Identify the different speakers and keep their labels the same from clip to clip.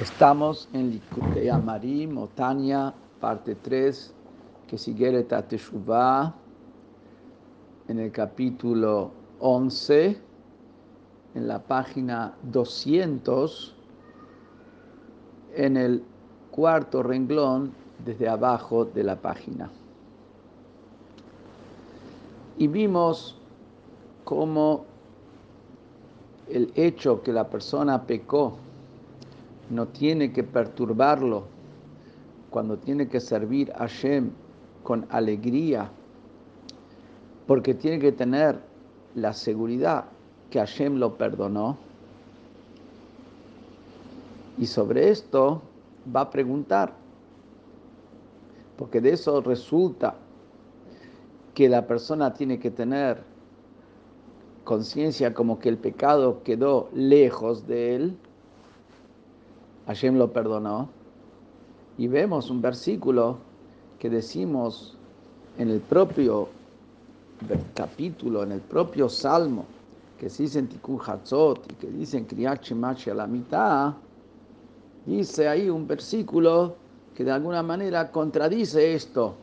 Speaker 1: Estamos en Likutei Amarim, Otania, parte 3, que sigue en el capítulo 11, en la página 200, en el cuarto renglón desde abajo de la página. Y vimos cómo el hecho que la persona pecó no tiene que perturbarlo cuando tiene que servir a Hashem con alegría, porque tiene que tener la seguridad que Hashem lo perdonó. Y sobre esto va a preguntar, porque de eso resulta que la persona tiene que tener conciencia como que el pecado quedó lejos de él Hashem lo perdonó. Y vemos un versículo que decimos en el propio capítulo, en el propio salmo, que se dice en Tikkun Hatzot y que dice en Kriyat la mitad, dice ahí un versículo que de alguna manera contradice esto,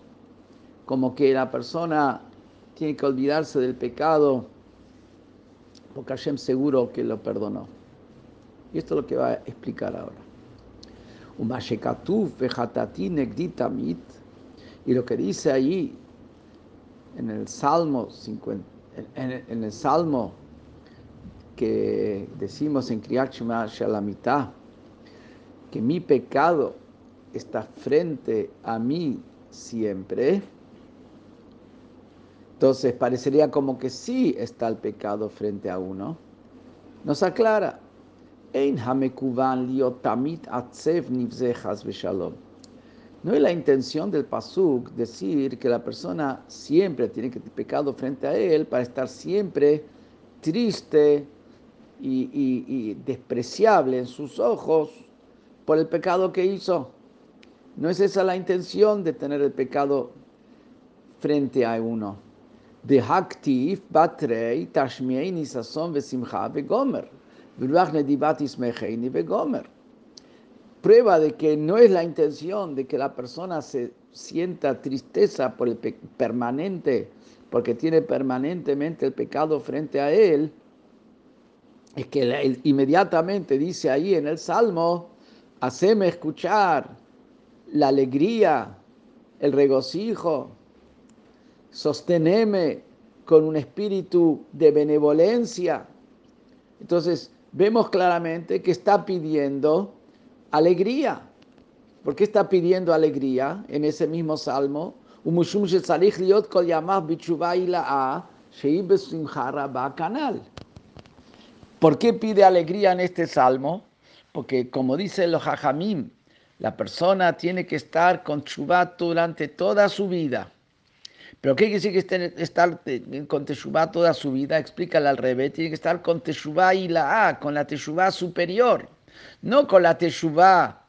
Speaker 1: como que la persona tiene que olvidarse del pecado porque Hashem seguro que lo perdonó. Y esto es lo que va a explicar ahora. Y lo que dice ahí en el Salmo 50, en, el Salmo que decimos en Kriyat Shema Shalamitah, que mi pecado está frente a mí siempre, entonces parecería como que sí está el pecado frente a uno. Nos aclara, no es la intención del pasuk decir que la persona siempre tiene que tener pecado frente a él para estar siempre triste y, despreciable en sus ojos por el pecado que hizo. No es esa la intención de tener el pecado frente a uno. De haktif batrei tashmiei nisason vesimcha begomer. Prueba de que no es la intención de que la persona se sienta tristeza por el permanente, porque tiene permanentemente el pecado frente a él, es que inmediatamente dice ahí en el Salmo, haceme escuchar la alegría, el regocijo, sosteneme con un espíritu de benevolencia. Entonces, vemos claramente que está pidiendo alegría. ¿Por qué está pidiendo alegría en ese mismo salmo? ¿Por qué pide alegría en este salmo? Porque como dice los hajamim, la persona tiene que estar con chubat durante toda su vida. Pero ¿qué quiere decir que estar con Teshuvah toda su vida? Explícale al revés. Tiene que estar con Teshuvah y la A, con la Teshuvah superior. No con la Teshuvah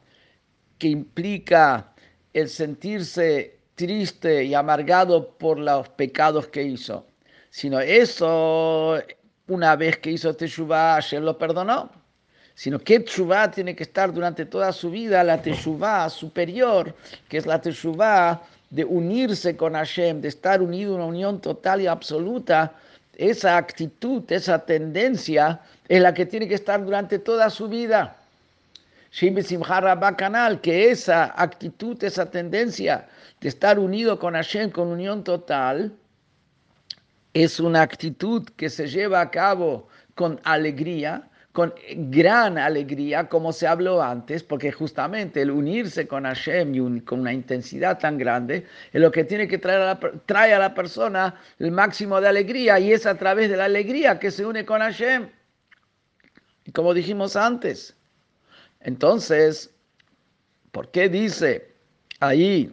Speaker 1: que implica el sentirse triste y amargado por los pecados que hizo. Sino eso, una vez que hizo Teshuvah, Hashem lo perdonó. Sino que Teshuvah tiene que estar durante toda su vida, la Teshuvah superior, que es la Teshuvah de unirse con Hashem, de estar unido en una unión total y absoluta, esa actitud, esa tendencia es la que tiene que estar durante toda su vida. que esa actitud, esa tendencia de estar unido con Hashem, con unión total, es una actitud que se lleva a cabo con alegría, con gran alegría, como se habló antes, porque justamente el unirse con Hashem y con una intensidad tan grande es lo que tiene que traer trae a la persona el máximo de alegría y es a través de la alegría que se une con Hashem. Como dijimos antes, entonces, ¿por qué dice ahí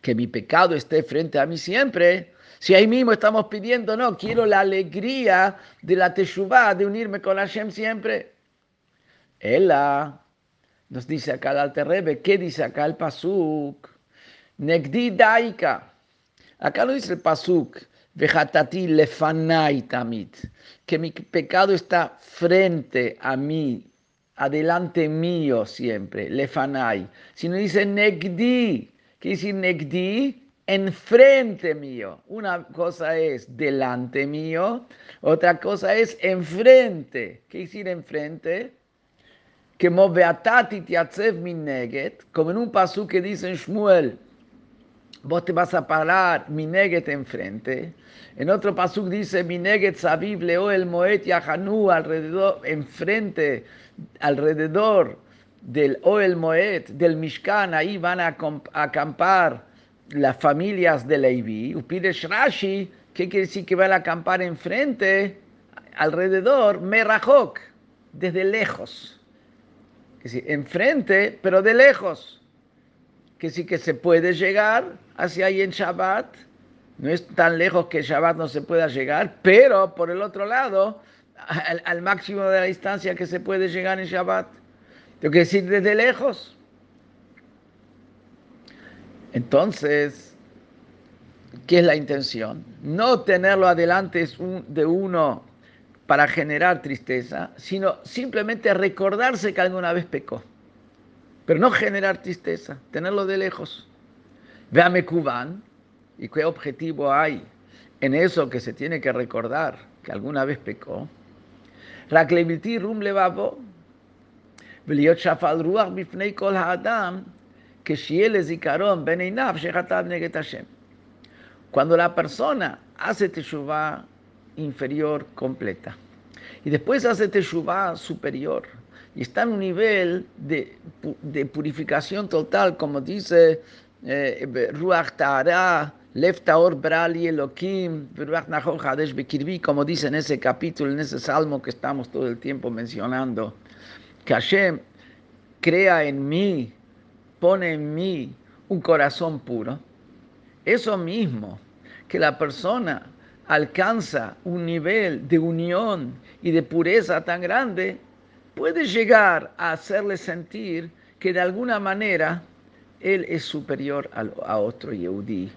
Speaker 1: que mi pecado esté frente a mí siempre? Si ahí mismo estamos pidiendo, no, quiero la alegría de la Teshuvah, de unirme con Hashem siempre. Ella nos dice acá el Alter ¿qué dice acá el Pasuk? Negdi daika. Acá no dice el Pasuk, vejatati lefanai tamit, que mi pecado está frente a mí, adelante mío siempre, lefanai, sino dice negdi. ¿Qué decir negdi? Enfrente mío. Una cosa es delante mío, otra cosa es enfrente. ¿Qué decir enfrente? Que beatati tiatzev min neget, como en un paso que dice en Shmuel, vos te vas a parar mineget enfrente. En otro pasuk dice mineget sabib leo el moet yahanu alrededor, enfrente, alrededor del Oel Moed, del Mishkan, ahí van a acampar las familias de Levi. Upidesh Rashi, ¿qué quiere decir que van a acampar enfrente, alrededor, Merahok, desde lejos. Es decir, enfrente, pero de lejos que sí que se puede llegar hacia ahí en Shabbat. No es tan lejos que Shabbat no se pueda llegar, pero por el otro lado, al, máximo de la distancia que se puede llegar en Shabbat. Tengo que decir desde lejos. Entonces, ¿qué es la intención? No tenerlo adelante de uno para generar tristeza, sino simplemente recordarse que alguna vez pecó. Pero no generar tristeza, tenerlo de lejos. Véame Cubán y qué objetivo hay en eso que se tiene que recordar que alguna vez pecó. Rum veliot ha'adam, cuando la persona hace teshuvah inferior completa y después hace teshuvah superior y está en un nivel de, de purificación total, como dice eh, Ruach Tahara, Leftaor Brali Elohim, Ruach Nahor Hadesh Bekirbi, como dice en ese capítulo, en ese salmo que estamos todo el tiempo mencionando, que Hashem crea en mí pone en mí un corazón puro. Eso mismo, que la persona alcanza un nivel de unión y de pureza tan grande, puede llegar a hacerle sentir que de alguna manera él es superior a, otro Yehudi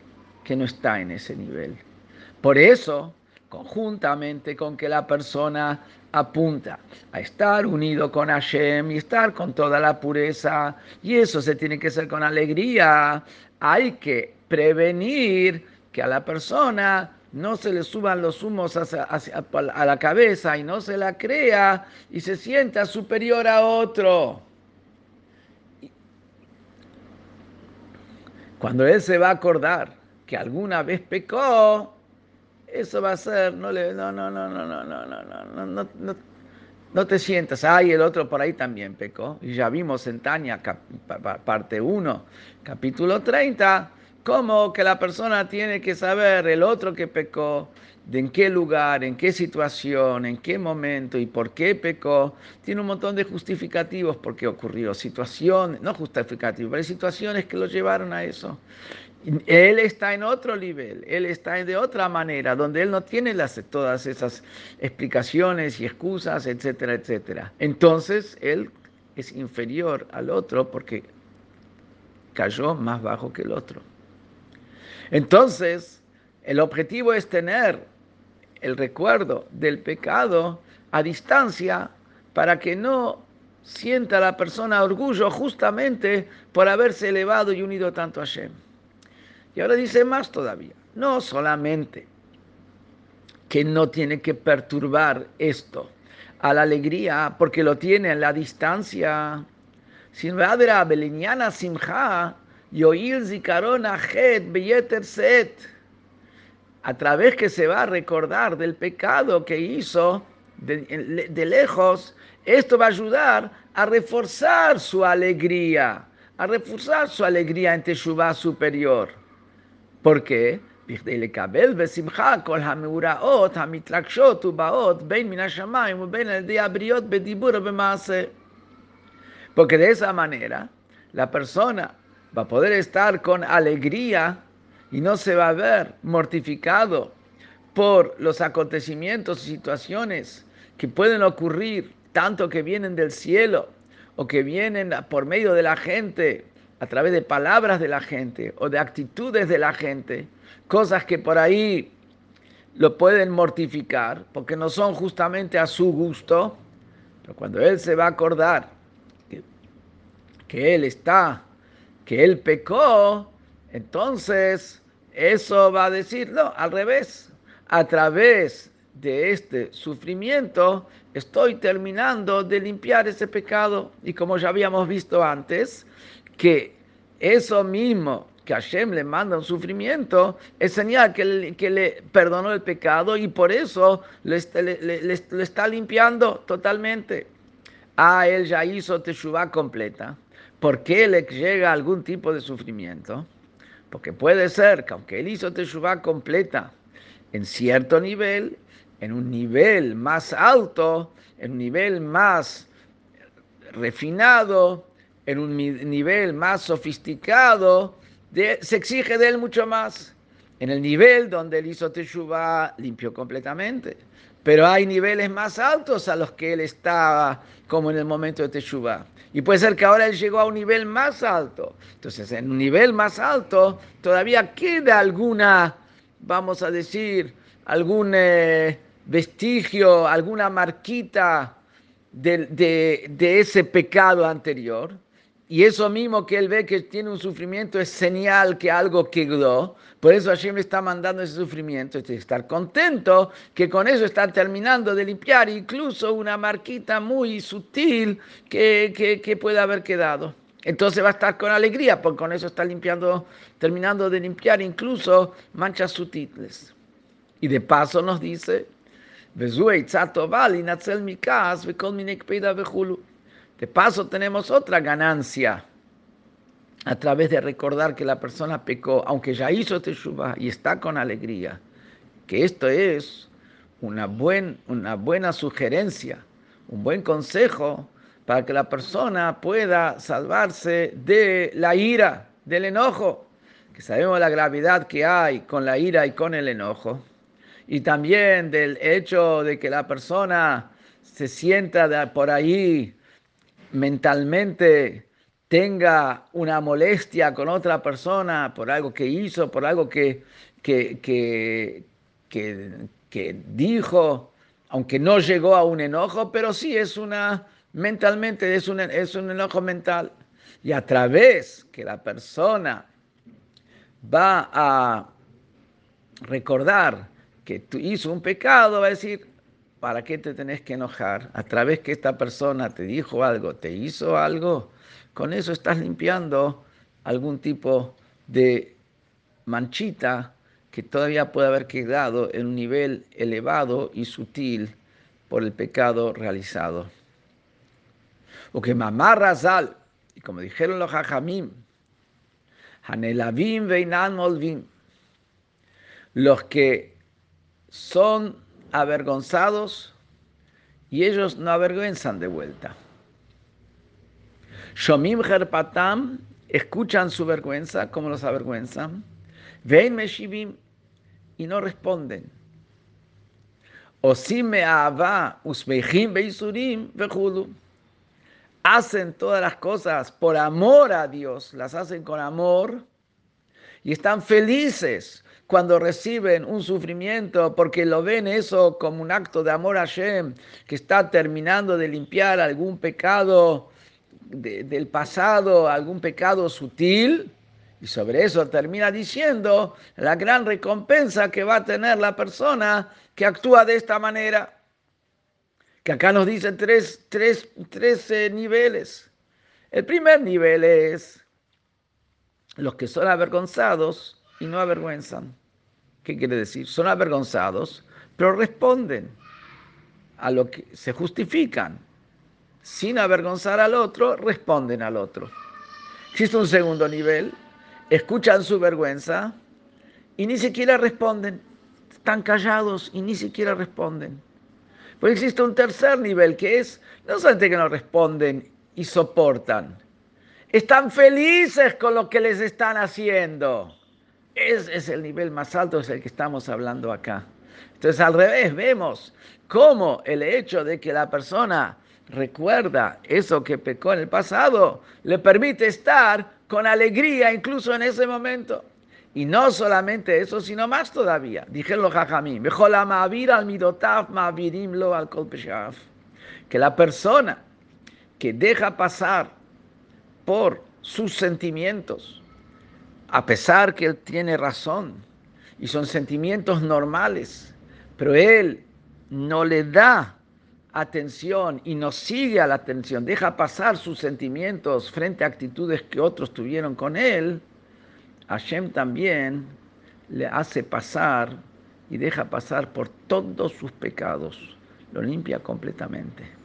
Speaker 1: que no está en ese nivel. Por eso, conjuntamente con que la persona apunta a estar unido con Hashem y estar con toda la pureza, y eso se tiene que hacer con alegría, hay que prevenir que a la persona no se le suban los humos a la cabeza y no se la crea y se sienta superior a otro. Cuando él se va a acordar que alguna vez pecó, eso va a ser, no le, no, no, no, no, no, no, no, no, no, no, te sientas, ay, el otro por ahí también pecó. Y ya vimos en Tania, parte 1, capítulo 30, como que la persona tiene que saber el otro que pecó, de en qué lugar, en qué situación, en qué momento y por qué pecó. Tiene un montón de justificativos por qué ocurrió. Situaciones, no justificativos, pero hay situaciones que lo llevaron a eso. Él está en otro nivel, él está de otra manera, donde él no tiene las, todas esas explicaciones y excusas, etcétera, etcétera. Entonces, él es inferior al otro porque cayó más bajo que el otro. Entonces, el objetivo es tener el recuerdo del pecado a distancia para que no sienta la persona orgullo justamente por haberse elevado y unido tanto a Hashem. Y ahora dice más todavía, no solamente que no tiene que perturbar esto a la alegría porque lo tiene en la distancia, sino a simcha Yoil Zikaron Ajet Beyeter Set, a través que se va a recordar del pecado que hizo de, lejos, esto va a ayudar a reforzar su alegría, a reforzar su alegría en Teshuvah superior. ¿Por qué? Porque de esa manera la persona va a poder estar con alegría y no se va a ver mortificado por los acontecimientos y situaciones que pueden ocurrir, tanto que vienen del cielo o que vienen por medio de la gente, a través de palabras de la gente o de actitudes de la gente, cosas que por ahí lo pueden mortificar porque no son justamente a su gusto, Pero cuando él se va a acordar que, que él está, que él pecó, entonces eso va a decir, no, al revés, a través de este sufrimiento estoy terminando de limpiar ese pecado. Y como ya habíamos visto antes, que eso mismo que Hashem le manda un sufrimiento, es señal que le, que le perdonó el pecado y por eso le, le, está limpiando totalmente. Ah, él ya hizo Teshuvah completa. ¿Por qué le llega algún tipo de sufrimiento? Porque puede ser que aunque él hizo Teshuvah completa en cierto nivel, en un nivel más alto, en un nivel más refinado, en un nivel más sofisticado, se exige de él mucho más. En el nivel donde él hizo Teshuvah, limpió completamente. Pero hay niveles más altos a los que él estaba, como en el momento de Teshuvah. Y puede ser que ahora él llegó a un nivel más alto. Entonces, en un nivel más alto, todavía queda alguna, vamos a decir, algún eh, vestigio, alguna marquita de, de ese pecado anterior. Y eso mismo que él ve que tiene un sufrimiento es señal que algo quedó. Por eso Hashem le está mandando ese sufrimiento. Que estar contento que con eso está terminando de limpiar incluso una marquita muy sutil que, que, que puede haber quedado. Entonces va a estar con alegría porque con eso está limpiando, terminando de limpiar incluso manchas sutiles. Y de paso nos dice, de paso tenemos otra ganancia a través de recordar que la persona pecó, aunque ya hizo teshuva y está con alegría, que esto es una, buen, una buena sugerencia, un buen consejo para que la persona pueda salvarse de la ira, del enojo, que sabemos la gravedad que hay con la ira y con el enojo, y también del hecho de que la persona se sienta por ahí mentalmente tenga una molestia con otra persona por algo que hizo, por algo que, que, que, dijo, aunque no llegó a un enojo, pero sí es una, mentalmente es un, es un enojo mental. Y a través que la persona va a recordar que hizo un pecado, va a decir, ¿para qué te tenés que enojar? A través que esta persona te dijo algo, te hizo algo, con eso estás limpiando algún tipo de manchita que todavía puede haber quedado en un nivel elevado y sutil por el pecado realizado. O que mamá Razal, y como dijeron los hajamim, Hanelavim veinan molvim, los que son avergonzados y ellos no avergüenzan de vuelta. Shomim Herpatam escuchan su vergüenza, como los avergüenzan. Ven Meshivim y no responden. Osime Ava Usmejim Beisurim Vejulu. Hacen todas las cosas por amor a Dios, las hacen con amor y están felices cuando reciben un sufrimiento porque lo ven eso como un acto de amor a Hashem, que está terminando de limpiar algún pecado del pasado, algún pecado sutil, y sobre eso termina diciendo la gran recompensa que va a tener la persona que actúa de esta manera. Que acá nos dice tres, tres, tres niveles. El primer nivel es los que son avergonzados y no avergüenzan. ¿Qué quiere decir? Son avergonzados, pero responden a lo que se justifican. Sin avergonzar al otro, responden al otro. Existe un segundo nivel, escuchan su vergüenza y ni siquiera responden. Están callados y ni siquiera responden. Pues existe un tercer nivel que es no solamente que no responden y soportan, están felices con lo que les están haciendo. Ese es el nivel más alto, es el que estamos hablando acá. Entonces, al revés, vemos cómo el hecho de que la persona recuerda eso que pecó en el pasado, le permite estar con alegría incluso en ese momento. Y no solamente eso, sino más todavía. Dijeron los jajamí, mejor la al que la persona que deja pasar por sus sentimientos, a pesar que él tiene razón, y son sentimientos normales, pero él no le da atención y no sigue a la atención, deja pasar sus sentimientos frente a actitudes que otros tuvieron con él, Hashem también le hace pasar y deja pasar por todos sus pecados, lo limpia completamente.